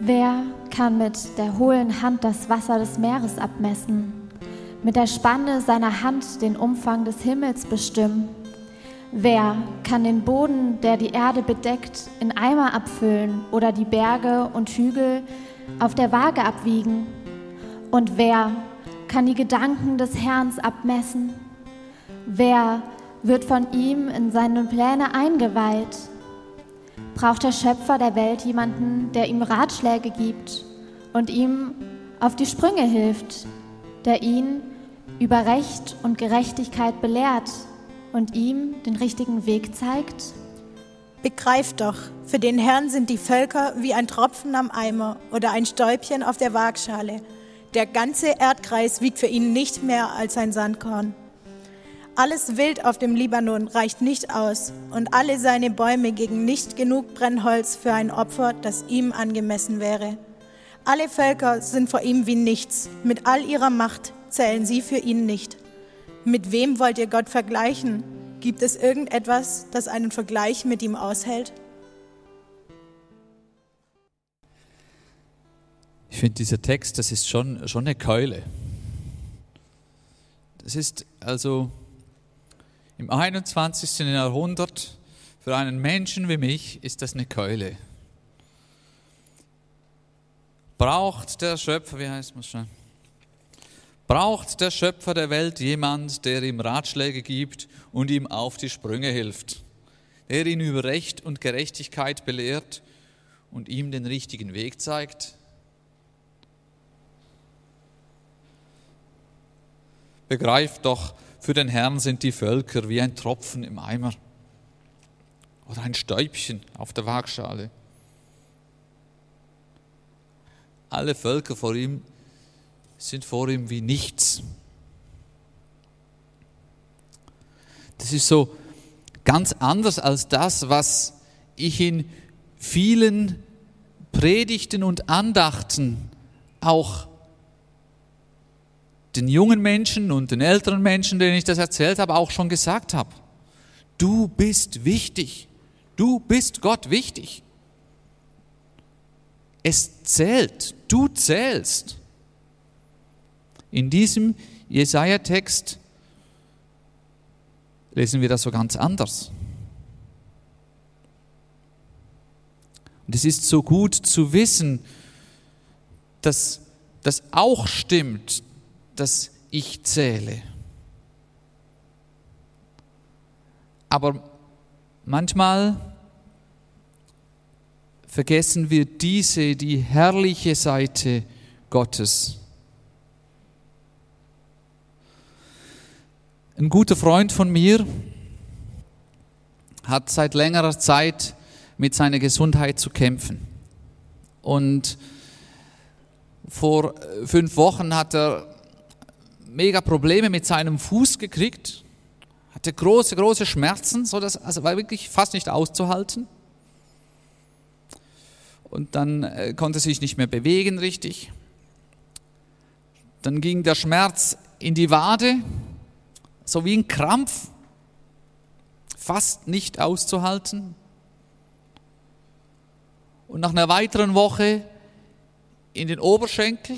Wer kann mit der hohlen Hand das Wasser des Meeres abmessen, mit der Spanne seiner Hand den Umfang des Himmels bestimmen? Wer kann den Boden, der die Erde bedeckt, in Eimer abfüllen oder die Berge und Hügel auf der Waage abwiegen? Und wer kann die Gedanken des Herrn abmessen? Wer wird von ihm in seine Pläne eingeweiht? Braucht der Schöpfer der Welt jemanden, der ihm Ratschläge gibt und ihm auf die Sprünge hilft, der ihn über Recht und Gerechtigkeit belehrt und ihm den richtigen Weg zeigt? Begreift doch, für den Herrn sind die Völker wie ein Tropfen am Eimer oder ein Stäubchen auf der Waagschale. Der ganze Erdkreis wiegt für ihn nicht mehr als ein Sandkorn. Alles Wild auf dem Libanon reicht nicht aus und alle seine Bäume gegen nicht genug Brennholz für ein Opfer, das ihm angemessen wäre. Alle Völker sind vor ihm wie nichts. Mit all ihrer Macht zählen sie für ihn nicht. Mit wem wollt ihr Gott vergleichen? Gibt es irgendetwas, das einen Vergleich mit ihm aushält? Ich finde, dieser Text, das ist schon, schon eine Keule. Das ist also im 21. Jahrhundert, für einen Menschen wie mich, ist das eine Keule. Braucht der Schöpfer, wie heißt man schon? Braucht der Schöpfer der Welt jemand, der ihm Ratschläge gibt und ihm auf die Sprünge hilft, der ihn über Recht und Gerechtigkeit belehrt und ihm den richtigen Weg zeigt? Begreift doch, für den Herrn sind die Völker wie ein Tropfen im Eimer oder ein Stäubchen auf der Waagschale. Alle Völker vor ihm sind vor ihm wie nichts. Das ist so ganz anders als das, was ich in vielen Predigten und Andachten auch den jungen Menschen und den älteren Menschen, denen ich das erzählt habe, auch schon gesagt habe. Du bist wichtig. Du bist Gott wichtig. Es zählt. Du zählst. In diesem Jesaja-Text lesen wir das so ganz anders. Und es ist so gut zu wissen, dass das auch stimmt, dass ich zähle. Aber manchmal vergessen wir diese, die herrliche Seite Gottes. Ein guter Freund von mir hat seit längerer Zeit mit seiner Gesundheit zu kämpfen. Und vor fünf Wochen hat er mega Probleme mit seinem Fuß gekriegt, hatte große, große Schmerzen, so dass, also war wirklich fast nicht auszuhalten. Und dann äh, konnte sich nicht mehr bewegen richtig. Dann ging der Schmerz in die Wade, so wie ein Krampf, fast nicht auszuhalten. Und nach einer weiteren Woche in den Oberschenkel.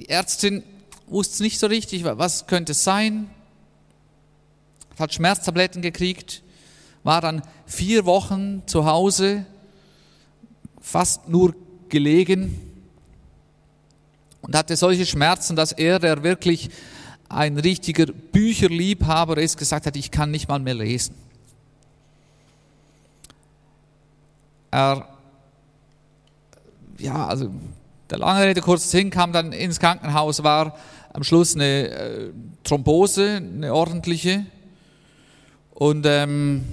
Die Ärztin wusste nicht so richtig, was könnte es sein. Hat Schmerztabletten gekriegt, war dann vier Wochen zu Hause, fast nur gelegen und hatte solche Schmerzen, dass er, der wirklich ein richtiger Bücherliebhaber ist, gesagt hat, ich kann nicht mal mehr lesen. Er, ja, also der lange Rede kurz hin, kam dann ins Krankenhaus, war am Schluss eine äh, Thrombose, eine ordentliche. Und ähm,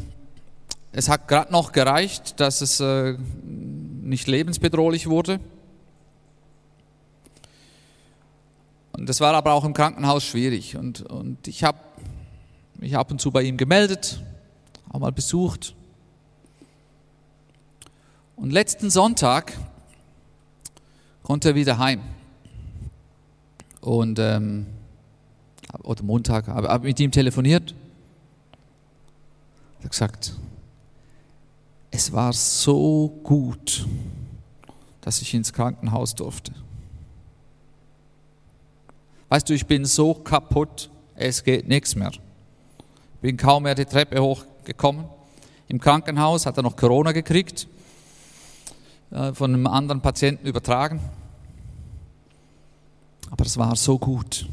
es hat gerade noch gereicht, dass es äh, nicht lebensbedrohlich wurde. Und das war aber auch im Krankenhaus schwierig. Und, und ich habe mich ab und zu bei ihm gemeldet, auch mal besucht. Und letzten Sonntag konnte er wieder heim. Und, ähm, oder Montag, habe hab mit ihm telefoniert. Er hat gesagt, es war so gut, dass ich ins Krankenhaus durfte. Weißt du, ich bin so kaputt, es geht nichts mehr. Ich bin kaum mehr die Treppe hochgekommen. Im Krankenhaus hat er noch Corona gekriegt, von einem anderen Patienten übertragen. Aber es war so gut.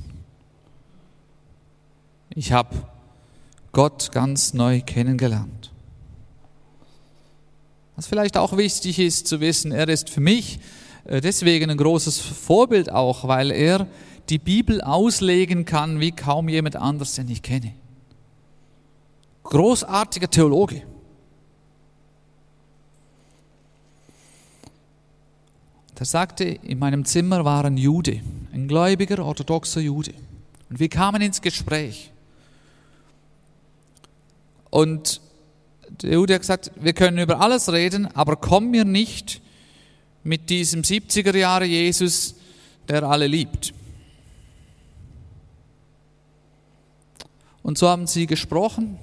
Ich habe Gott ganz neu kennengelernt. Was vielleicht auch wichtig ist zu wissen, er ist für mich äh, deswegen ein großes Vorbild auch, weil er die Bibel auslegen kann wie kaum jemand anders, den ich kenne. Großartiger Theologe. Er sagte, in meinem Zimmer war ein Jude, ein gläubiger, orthodoxer Jude. Und wir kamen ins Gespräch. Und der Jude hat gesagt, wir können über alles reden, aber komm mir nicht mit diesem 70er Jahre Jesus, der alle liebt. Und so haben sie gesprochen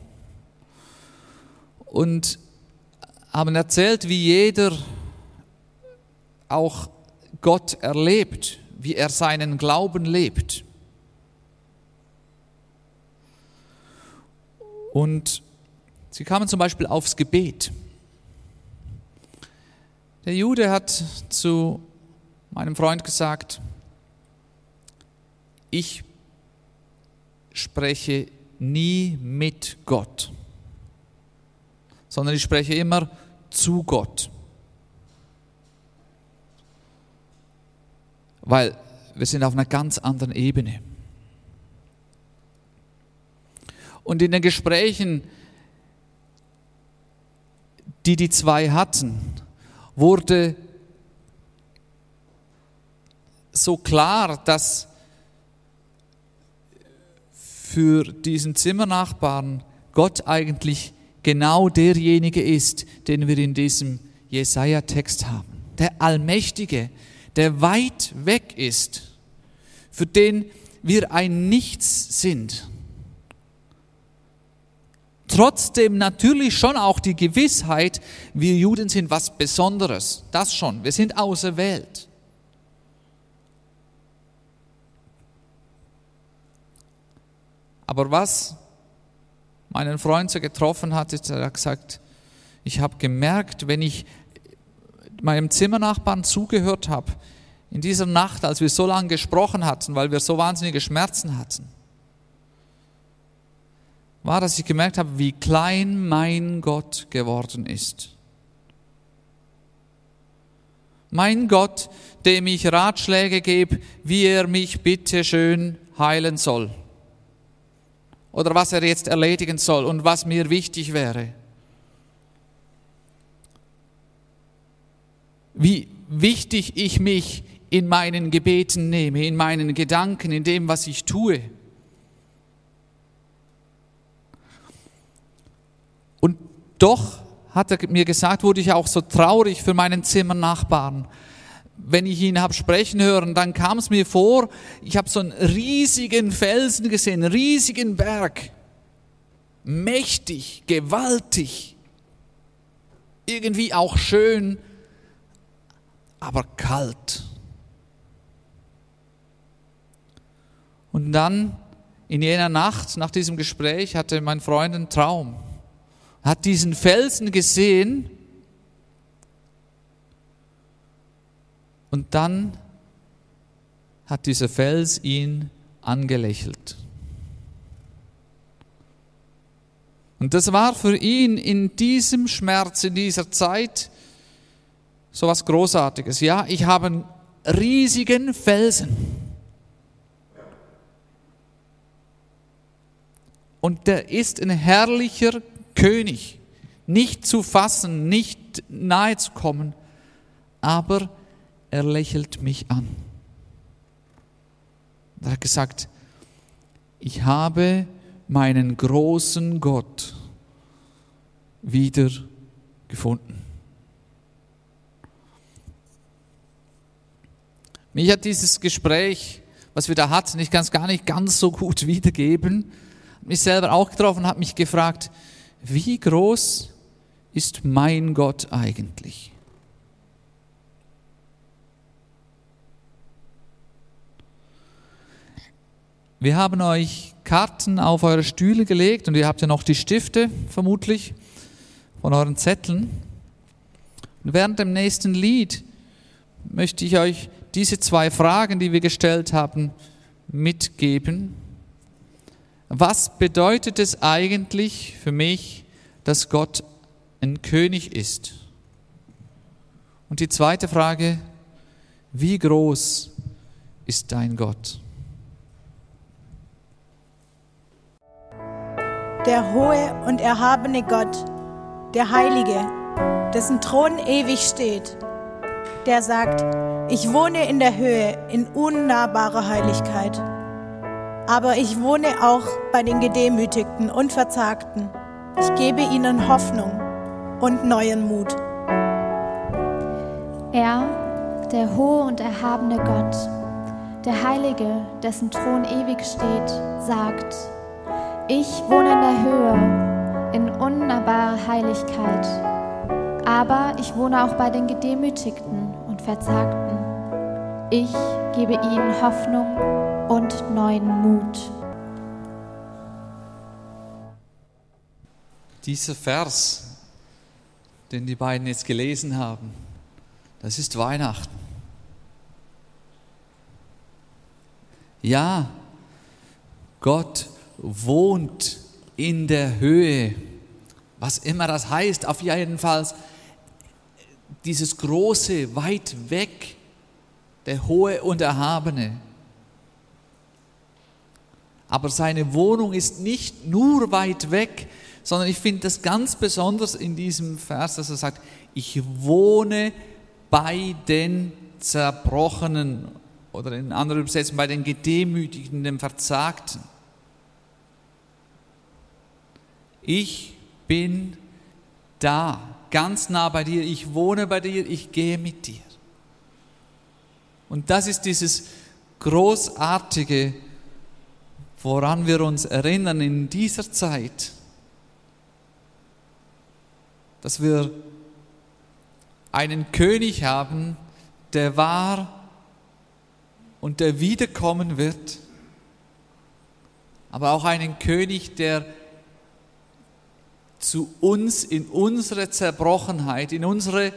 und haben erzählt, wie jeder auch Gott erlebt, wie er seinen Glauben lebt. Und sie kamen zum Beispiel aufs Gebet. Der Jude hat zu meinem Freund gesagt, ich spreche nie mit Gott, sondern ich spreche immer zu Gott. Weil wir sind auf einer ganz anderen Ebene. Und in den Gesprächen, die die zwei hatten, wurde so klar, dass für diesen Zimmernachbarn Gott eigentlich genau derjenige ist, den wir in diesem Jesaja-Text haben. Der Allmächtige, der weit weg ist, für den wir ein Nichts sind. Trotzdem natürlich schon auch die Gewissheit, wir Juden sind was Besonderes. Das schon, wir sind auserwählt. Aber was meinen Freund so getroffen hat, ist, er hat gesagt, ich habe gemerkt, wenn ich meinem Zimmernachbarn zugehört habe, in dieser Nacht, als wir so lange gesprochen hatten, weil wir so wahnsinnige Schmerzen hatten, war, dass ich gemerkt habe, wie klein mein Gott geworden ist. Mein Gott, dem ich Ratschläge gebe, wie er mich bitte schön heilen soll oder was er jetzt erledigen soll und was mir wichtig wäre. Wie wichtig ich mich in meinen Gebeten nehme, in meinen Gedanken, in dem, was ich tue. Und doch, hat er mir gesagt, wurde ich auch so traurig für meinen Zimmernachbarn, wenn ich ihn habe sprechen hören, dann kam es mir vor, ich habe so einen riesigen Felsen gesehen, einen riesigen Berg. Mächtig, gewaltig, irgendwie auch schön, aber kalt. Und dann in jener Nacht nach diesem Gespräch hatte mein Freund einen Traum, hat diesen Felsen gesehen Und dann hat dieser Fels ihn angelächelt. Und das war für ihn in diesem Schmerz, in dieser Zeit, so was Großartiges. Ja, ich habe einen riesigen Felsen. Und der ist ein herrlicher König, nicht zu fassen, nicht nahe zu kommen, aber er lächelt mich an. Er hat gesagt, ich habe meinen großen Gott wieder gefunden. Mich hat dieses Gespräch, was wir da hatten, ich kann es gar nicht ganz so gut wiedergeben, mich selber auch getroffen und habe mich gefragt, wie groß ist mein Gott eigentlich? Wir haben euch Karten auf eure Stühle gelegt und ihr habt ja noch die Stifte vermutlich von euren Zetteln. Und während dem nächsten Lied möchte ich euch diese zwei Fragen, die wir gestellt haben, mitgeben. Was bedeutet es eigentlich für mich, dass Gott ein König ist? Und die zweite Frage, wie groß ist dein Gott? Der hohe und erhabene Gott, der Heilige, dessen Thron ewig steht, der sagt, ich wohne in der Höhe in unnahbarer Heiligkeit. Aber ich wohne auch bei den Gedemütigten und Verzagten. Ich gebe ihnen Hoffnung und neuen Mut. Er, der hohe und erhabene Gott, der Heilige, dessen Thron ewig steht, sagt, ich wohne in der Höhe, in unnahbarer Heiligkeit, aber ich wohne auch bei den Gedemütigten und Verzagten. Ich gebe ihnen Hoffnung und neuen Mut. Dieser Vers, den die beiden jetzt gelesen haben, das ist Weihnachten. Ja, Gott wohnt in der Höhe, was immer das heißt, auf jeden Fall dieses große, weit weg, der hohe und erhabene. Aber seine Wohnung ist nicht nur weit weg, sondern ich finde das ganz besonders in diesem Vers, dass er sagt, ich wohne bei den Zerbrochenen oder in anderen Übersetzungen bei den Gedemütigten, den Verzagten. Ich bin da, ganz nah bei dir, ich wohne bei dir, ich gehe mit dir. Und das ist dieses großartige, woran wir uns erinnern in dieser Zeit, dass wir einen König haben, der war und der wiederkommen wird, aber auch einen König, der zu uns in unsere Zerbrochenheit, in unsere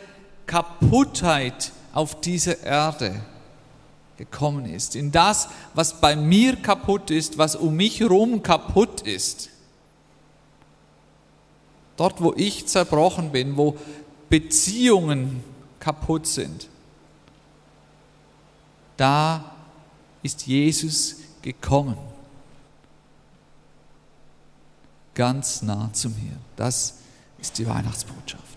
Kaputtheit auf dieser Erde gekommen ist. In das, was bei mir kaputt ist, was um mich herum kaputt ist. Dort, wo ich zerbrochen bin, wo Beziehungen kaputt sind, da ist Jesus gekommen. ganz nah zu mir. Das ist die Weihnachtsbotschaft.